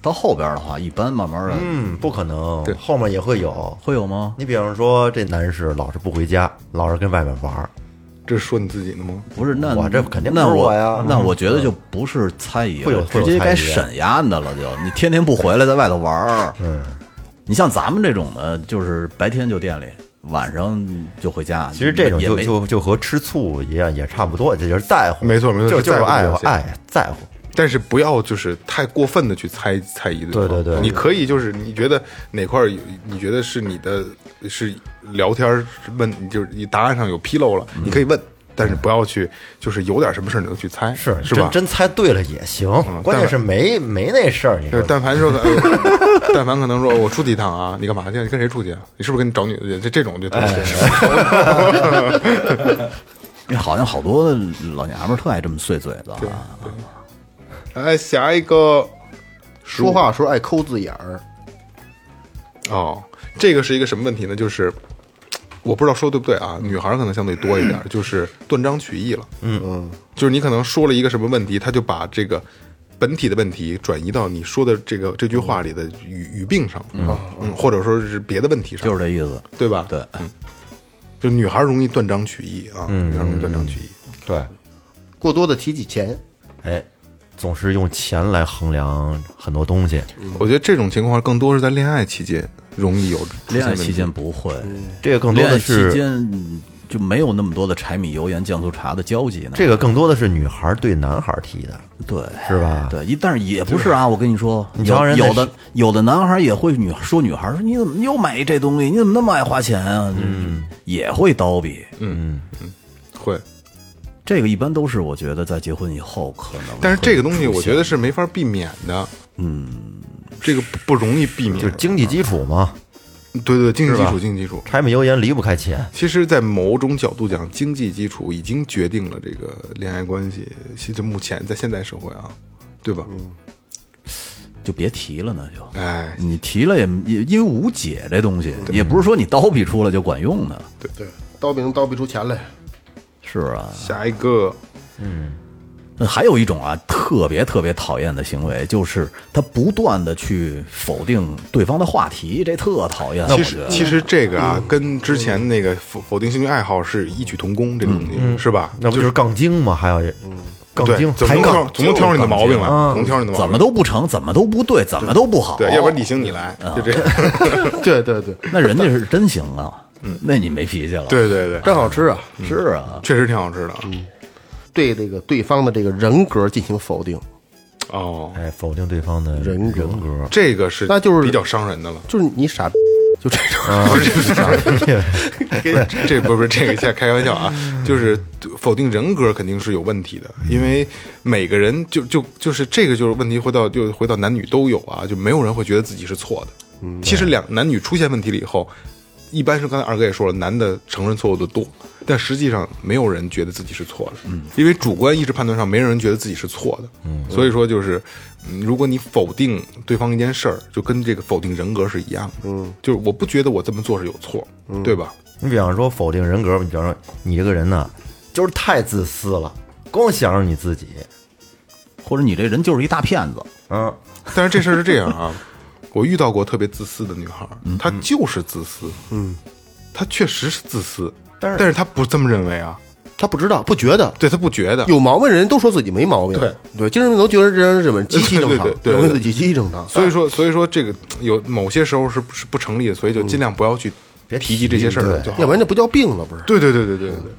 到后边的话，一般慢慢的嗯，不可能。对，后面也会有。会有吗？你比方说，这男士老是不回家，老是跟外面玩儿，这是说你自己的吗？不是，那我这肯定不那我是我呀那我觉得就不是猜疑了，会直接该审丫的了就。你天天不回来，在外头玩儿，嗯，你像咱们这种的，就是白天就店里，晚上就回家。其实这种就就就和吃醋一样，也差不多，这就是在乎。没错没错就是就是在乎爱爱在乎。但是不要就是太过分的去猜猜疑对对对对你可以就是你觉得哪块儿有你觉得是你的是聊天儿问，就是你答案上有纰漏了，你可以问，但是不要去就是有点什么事儿你就去猜，是是吧真？真猜对了也行，嗯关键是没没那事儿。你说，但凡说，呃但凡可能说我出去一趟啊，你干嘛去？你跟谁出去啊？你是不是跟你找女的去？这这种就特别 因为好像好多老娘们儿特爱这么碎嘴子啊。哎，下一个说话的时候爱抠字眼儿，哦，这个是一个什么问题呢？就是我不知道说对不对啊，女孩儿可能相对多一点，就是断章取义了。嗯嗯，就是你可能说了一个什么问题，他就把这个本体的问题转移到你说的这个这句话里的语语病上，嗯嗯，或者说是别的问题上，就是这意思。对吧？对，嗯就女孩儿容易断章取义啊，女孩儿容易断章取义。对，过多的提起钱，哎，总是用钱来衡量很多东西。我觉得这种情况更多是在恋爱期间容易有恋爱期间不会，这个更多恋爱期的是间就没有那么多的柴米油盐酱醋茶的交集呢。这个更多的是女孩对男孩提的，对，是吧？对，一但是也不是啊，我跟你说，你瞧人有有的有的男孩也会女说女孩说你怎么又买这东西？你怎么那么爱花钱啊？嗯，也会叨逼。嗯嗯会。这个一般都是我觉得在结婚以后可能但是这个东西我觉得是没法避免的，嗯，这个不不容易避免，就是经济基础嘛，对对，经济基础，经济基础。柴米油盐离不开钱。其实，在某种角度讲，经济基础已经决定了这个恋爱关系。其实目前在现代社会啊，对吧？就别提了，那就。哎，你提了也也因为无解这东西，也不是说你叨逼出来就管用的。对，刀柄刀逼出钱来，是啊，下一个那还有一种啊，特别特别讨厌的行为，就是他不断的去否定对方的话题，这特讨厌。其实其实这个啊，跟之前那个否否定兴趣爱好是异曲同工，这个东西是吧？那不就是杠精吗？还要杠精，总能挑抬杠，总能挑出你的毛病来，啊总能挑出你的毛病。怎么都不成，怎么都不对，怎么都不好。对，要不然你行你来，就这样。对对对，那人家是真行啊，嗯那你没脾气了。，对对对，真好吃啊！是啊，确实挺好吃的。对这个对方的这个人格进行否定，哦，哎，否定对方的人格人格，这个是那就是比较伤人的了。就是你傻，就这种。啊，不是 这不是不是这个，现在开玩笑啊，就是否定人格肯定是有问题的，因为每个人就就就是这个就是问题，回到就回到男女都有啊，就没有人会觉得自己是错的。其实两男女出现问题了以后，一般是刚才二哥也说了，男的承认错误的多，但实际上没有人觉得自己是错的，因为主观意识判断上没有人觉得自己是错的，所以说就是，嗯如果你否定对方一件事儿，就跟这个否定人格是一样的，嗯，就是我不觉得我这么做是有错，对吧？你比方说否定人格，你比方说你这个人呢，就是太自私了，光想着你自己，或者你这人就是一大骗子。嗯，但是这事儿是这样啊，我遇到过特别自私的女孩儿，她就是自私，嗯，她确实是自私，但是但是她不这么认为啊，她不知道，不觉得。对她不觉得，有毛病的人都说自己没毛病，对。对，精神病都觉得这人什么极其正常对对，对对认为自己极其正常，所以说所以说这个有某些时候是是不成立的，所以就尽量不要去别提及这些事儿对就好要不然这不叫病了，不是？对对对对对对对。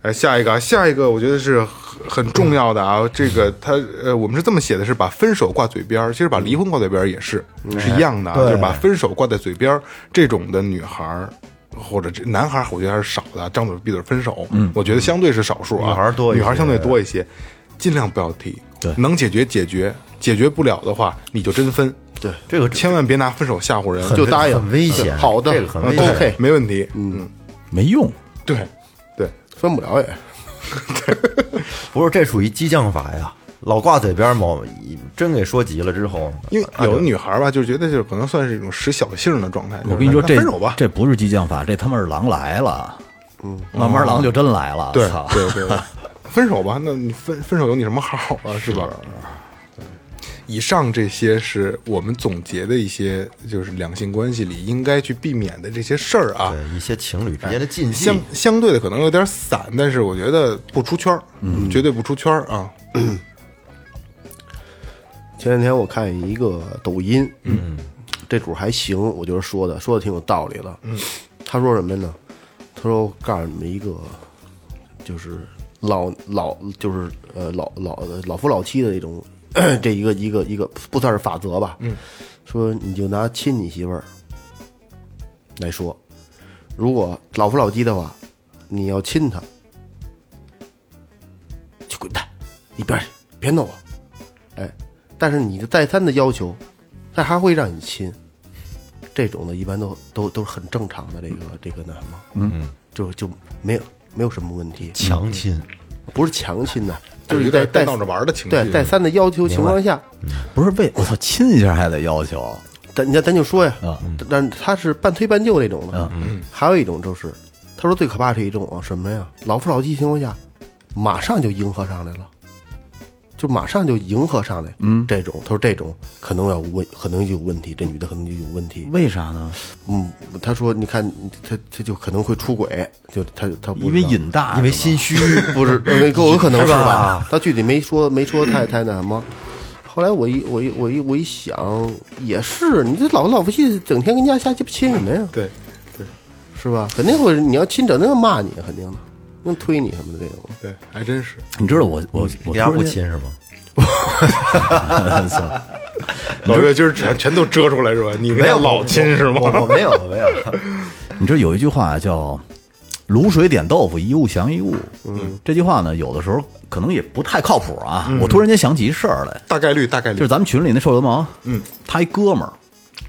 哎，下一个啊，下一个我觉得是很很重要的啊。这个他呃，我们是这么写的，是把分手挂嘴边儿，其实把离婚挂嘴边儿也是是一样的啊，就是把分手挂在嘴边儿这种的女孩儿或者这男孩儿，我觉得还是少的，张嘴闭嘴分手，嗯，我觉得相对是少数啊，女孩儿多女孩儿相对多一些，尽量不要提，对。能解决解决，解决不了的话你就真分，对，这个千万别拿分手吓唬人，就答应。很危险，好的这个很嗯危险。OK 没问题，嗯，没用，对对。分不了也。不是，这属于激将法呀，老挂嘴边儿某真给说急了之后，因为有的女孩吧，就觉得就是可能算是一种使小性的状态。我跟你说，这分手吧。这不是激将法，这他妈是狼来了。嗯，慢慢狼就真来了。对对对，分手吧，那你分分手有你什么好啊？是吧？以上这些是我们总结的一些，就是两性关系里应该去避免的这些事儿啊。对一些情侣之间的禁忌相，相对的可能有点散，但是我觉得不出圈儿，嗯，绝对不出圈儿啊。前两天我看一个抖音，嗯，这主还行，我觉得说的说的挺有道理的。嗯，他说什么呢？他说我告诉你们一个，就是老老就是呃老老老夫老妻的那种 这一个一个一个不算是法则吧。嗯，说你就拿亲你媳妇儿来说，如果老夫老妻的话，你要亲她，就滚蛋一边去，别弄我。哎，但是你的再三的要求，他还会让你亲，这种的一般都都都是很正常的，这个这个那什么，嗯，就就没有没有什么问题，强亲，不是强亲的，就是有在带闹着玩的情绪。对带三的要求情况下，不是为我操亲一下还得要求，咱你看咱就说呀啊，但他是半推半就那种的，嗯，还有一种就是，他说最可怕是一种啊什么呀？老夫老妻情况下，马上就迎合上来了。就马上就迎合上来，嗯，这种他说这种可能要问，可能有问题，这女的可能就有问题，为啥呢？嗯，他说你看他他就可能会出轨，就他他因为瘾大，因为心虚，不是，呃那个有可能是是吧吧？他具体没说，没说太太那什么。后来我一我一我一我一想，也是，你这老老夫妻整天跟家瞎鸡巴亲什么呀？对，对是吧？肯定会，你要亲，整天要骂你，肯定的，能推你什么的这种。对，还真是。你知道我我我你家突然间不亲是吗？老岳今儿全全都遮出来是吧？你没有老亲是吗？我我没有 没有，你知道有一句话叫“卤水点豆腐，一物降一物。嗯，这句话呢，有的时候可能也不太靠谱啊。我突然间想起一事儿来，大概率大概率就是咱们群里那瘦流氓，嗯，他一哥们儿，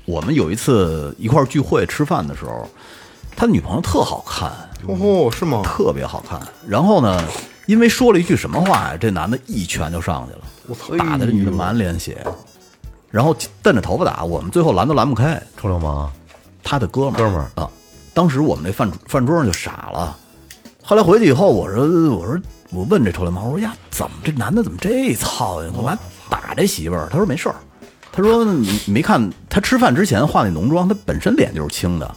我们有一次一块儿聚会吃饭的时候，他女朋友特好看，哦，是吗？特别好看。然后呢，因为说了一句什么话呀，这男的一拳就上去了，我操，打的这女的满脸血，然后瞪着头发打，我们最后拦都拦不开。臭流氓，他的哥们儿哥们儿啊，当时我们那饭饭桌上就傻了。后来回去以后，我说我说我问这臭流氓，我说呀，怎么这男的怎么这操呀，干嘛打这媳妇儿？他说没事儿，他说你你没看他吃饭之前化那浓妆，他本身脸就是青的。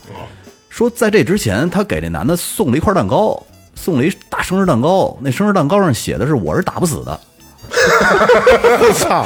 说在这之前，他给这男的送了一块蛋糕，送了一大生日蛋糕，那生日蛋糕上写的是我是打不死的。我操！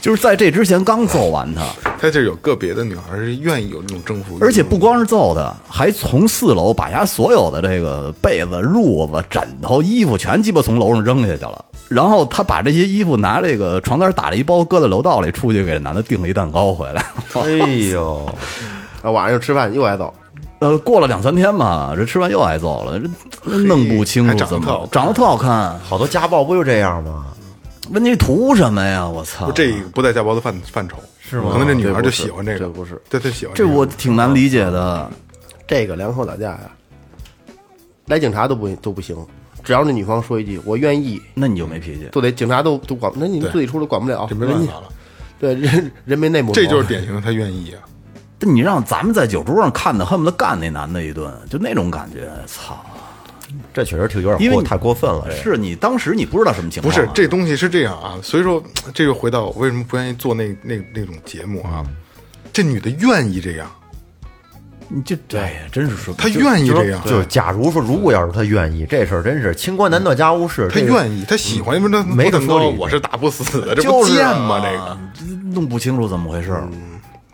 就是在这之前刚揍完他，他就有个别的女孩是愿意有这种征服欲，而且不光是揍他，还从四楼把家所有的这个被子、褥子、枕头、衣服全鸡巴从楼上扔下去了。然后他把这些衣服拿这个床单打了一包，搁在楼道里，出去给男的订了一蛋糕回来。哎呦，啊，晚上又吃饭又挨揍，呃，过了两三天吧，这吃完又挨揍了，这弄不清楚怎长得特好么长得特好看。好多家暴不就这样吗？问题图什么呀？我操！不这不在家暴的范范畴，是吗可能这女孩就喜欢这个，这不是，对，她喜欢这我挺难理解的。这个两口打架呀，来警察都不都不行，只要那女方说一句“我愿意那你就没脾气”，。都得警察都都管，那你们自己出来管不了，这没办人家法了，对人人没内幕，这就是典型的他愿意啊。但你让咱们在酒桌上看的，恨不得干那男的一顿，就那种感觉。操！这确实挺有点过因为你太过分了。是你当时你不知道什么情况啊、是这东西是这样啊，所以说这就回到我为什么不愿意做那那那种节目啊。这女的愿意这样，你就对呀，真是说她愿意这样，就是，假如说，如果要是她愿意，这事儿真是清官难断家务事。她愿意，她喜欢，因为她没得说理我是打不死的，这不贱啊吗？这个，弄不清楚怎么回事儿。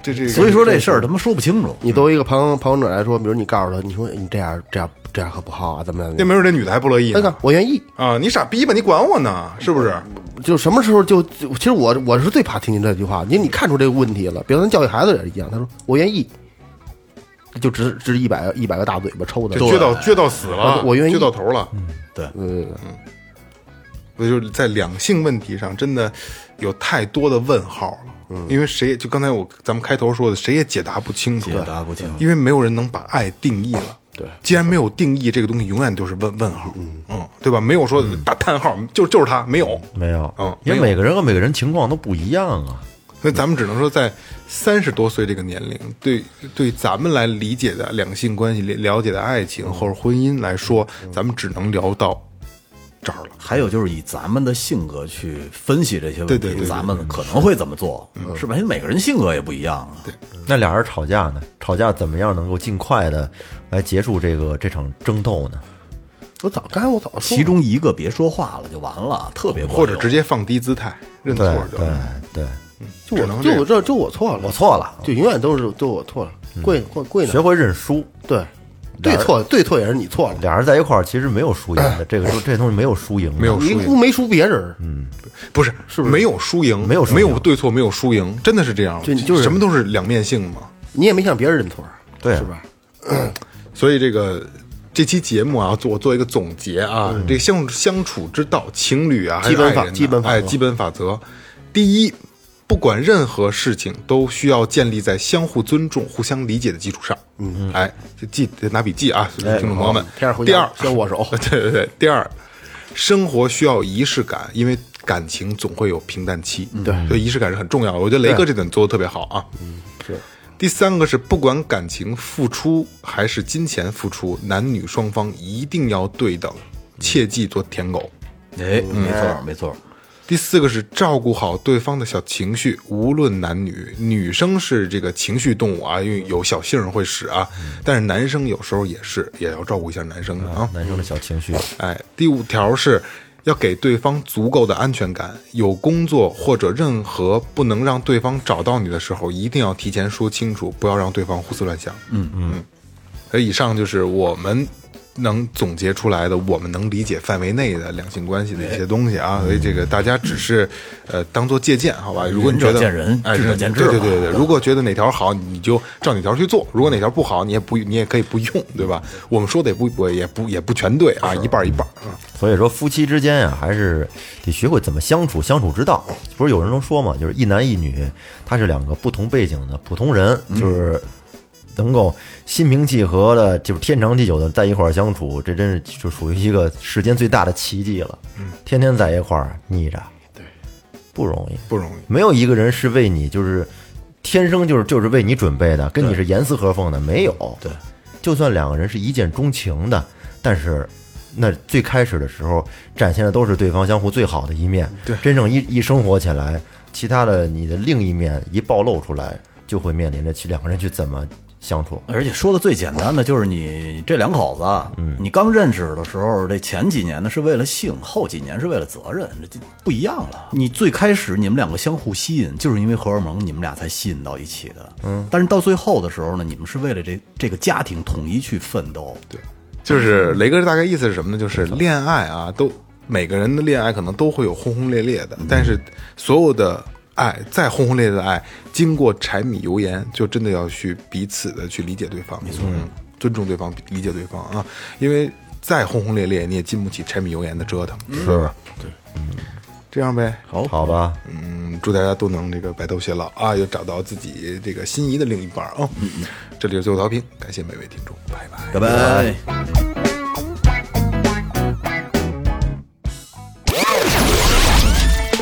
这这，所以说这事儿他妈说不清楚。你作为一个旁旁观者来说，比如你告诉他，你说你这样这样这样可不好啊，怎么样？那没准这女的还不乐意那个我愿意，啊！你傻逼吧？你管我呢？是不是？就什么时候就就其实我我是最怕听见这句话，因为你看出这个问题了。比如咱教育孩子也是一样，他说我愿意，就直直一百个一百个大嘴巴抽的这，撅到撅到死了，我愿意撅到头了。对，嗯，我就是在两性问题上，真的有太多的问号了。嗯，因为谁也就刚才我咱们开头说的，谁也解答不清楚，解答不清楚因为没有人能把爱定义了。对，既然没有定义，这个东西永远都是问问号。嗯对吧？没有说打叹号，就就是他没有。没有，嗯因为每个人和每个人情况都不一样啊。所以咱们只能说，在三十多岁这个年龄，对对咱们来理解的两性关系、了了解的爱情或者婚姻来说，咱们只能聊到这儿了。还有就是以咱们的性格去分析这些问题，对对对对咱们可能会怎么做，是吧？因为每个人性格也不一样啊。对，那俩人吵架呢？吵架怎么样能够尽快的来结束这个这场争斗呢？我早刚才我早说。其中一个别说话了就完了，特别或者直接放低姿态认错就对对。对，就只能就我这就我错了，我错了，就永远都是就我错了，跪跪跪那学会认输。对对错对错也是你错了，俩人在一块儿其实没有输赢的，这个 这东西没有输赢的，没有输赢你没输别人，不是是不是没有输赢，没有输赢没有对错，没有输赢，真的是这样，就就是什么都是两面性嘛。你也没向别人认错，对是吧？所以这个这期节目啊，做我做一个总结啊，这个相相处之道，情侣啊，基本法基本法哎，基本法则。第一，不管任何事情都需要建立在相互尊重、互相理解的基础上。嗯，哎，就记拿笔记啊，听众朋友们。第二，先握手 对对对。第二，生活需要仪式感，因为感情总会有平淡期。对，所以仪式感是很重要的。我觉得雷哥这点做的特别好啊。嗯，是。第三个是，不管感情付出还是金钱付出，男女双方一定要对等，切忌做舔狗。哎，没错没错，第四个是照顾好对方的小情绪，无论男女，女生是这个情绪动物啊，因为有小性儿会使啊，但是男生有时候也是，也要照顾一下男生的啊。男生的小情绪。哎，第五条是要给对方足够的安全感，有工作或者任何不能让对方找到你的时候，一定要提前说清楚，不要让对方胡思乱想。嗯嗯。所以以上就是我们能总结出来的我们能理解范围内的两性关系的一些东西啊，所以这个大家只是呃当做借鉴，好吧？如果你觉得见仁哎，对对对对，如果觉得哪条好，你就照哪条去做；如果哪条不好，你也不你也可以不用，对吧？我们说的也不不也不也不全对啊，一半儿一半。所以说夫妻之间呀、还是得学会怎么相处，相处之道。不是有人都说嘛，就是一男一女，他是两个不同背景的普通人，就是能够心平气和的，就是天长地久的在一块儿相处，这真是就属于一个世间最大的奇迹了。天天在一块儿腻着，对，不容易，不容易。没有一个人是为你就是天生就是就是为你准备的，跟你是严丝合缝的，没有。对，就算两个人是一见钟情的，但是那最开始的时候展现的都是对方相互最好的一面。对真正一一生活起来，其他的你的另一面一暴露出来，就会面临着去两个人去怎么相处。而且说的最简单的就是你这两口子，嗯，你刚认识的时候，这前几年呢是为了性，后几年是为了责任，这就不一样了。你最开始你们两个相互吸引，就是因为荷尔蒙，你们俩才吸引到一起的。嗯，但是到最后的时候呢，你们是为了这这个家庭统一去奋斗。对，就是雷哥大概意思是什么呢？就是恋爱啊，都每个人的恋爱可能都会有轰轰烈烈的，但是所有的爱再轰轰烈烈的爱，经过柴米油盐，就真的要去彼此的去理解对方，没错，尊重对方，理解对方啊，因为再轰轰烈烈，你也经不起柴米油盐的折腾，是吧？对，嗯，这样呗，好，好吧，嗯，祝大家都能这个白头偕老啊，又找到自己这个心仪的另一半啊。嗯嗯，这里是最后调频，感谢每位听众，拜拜。拜拜。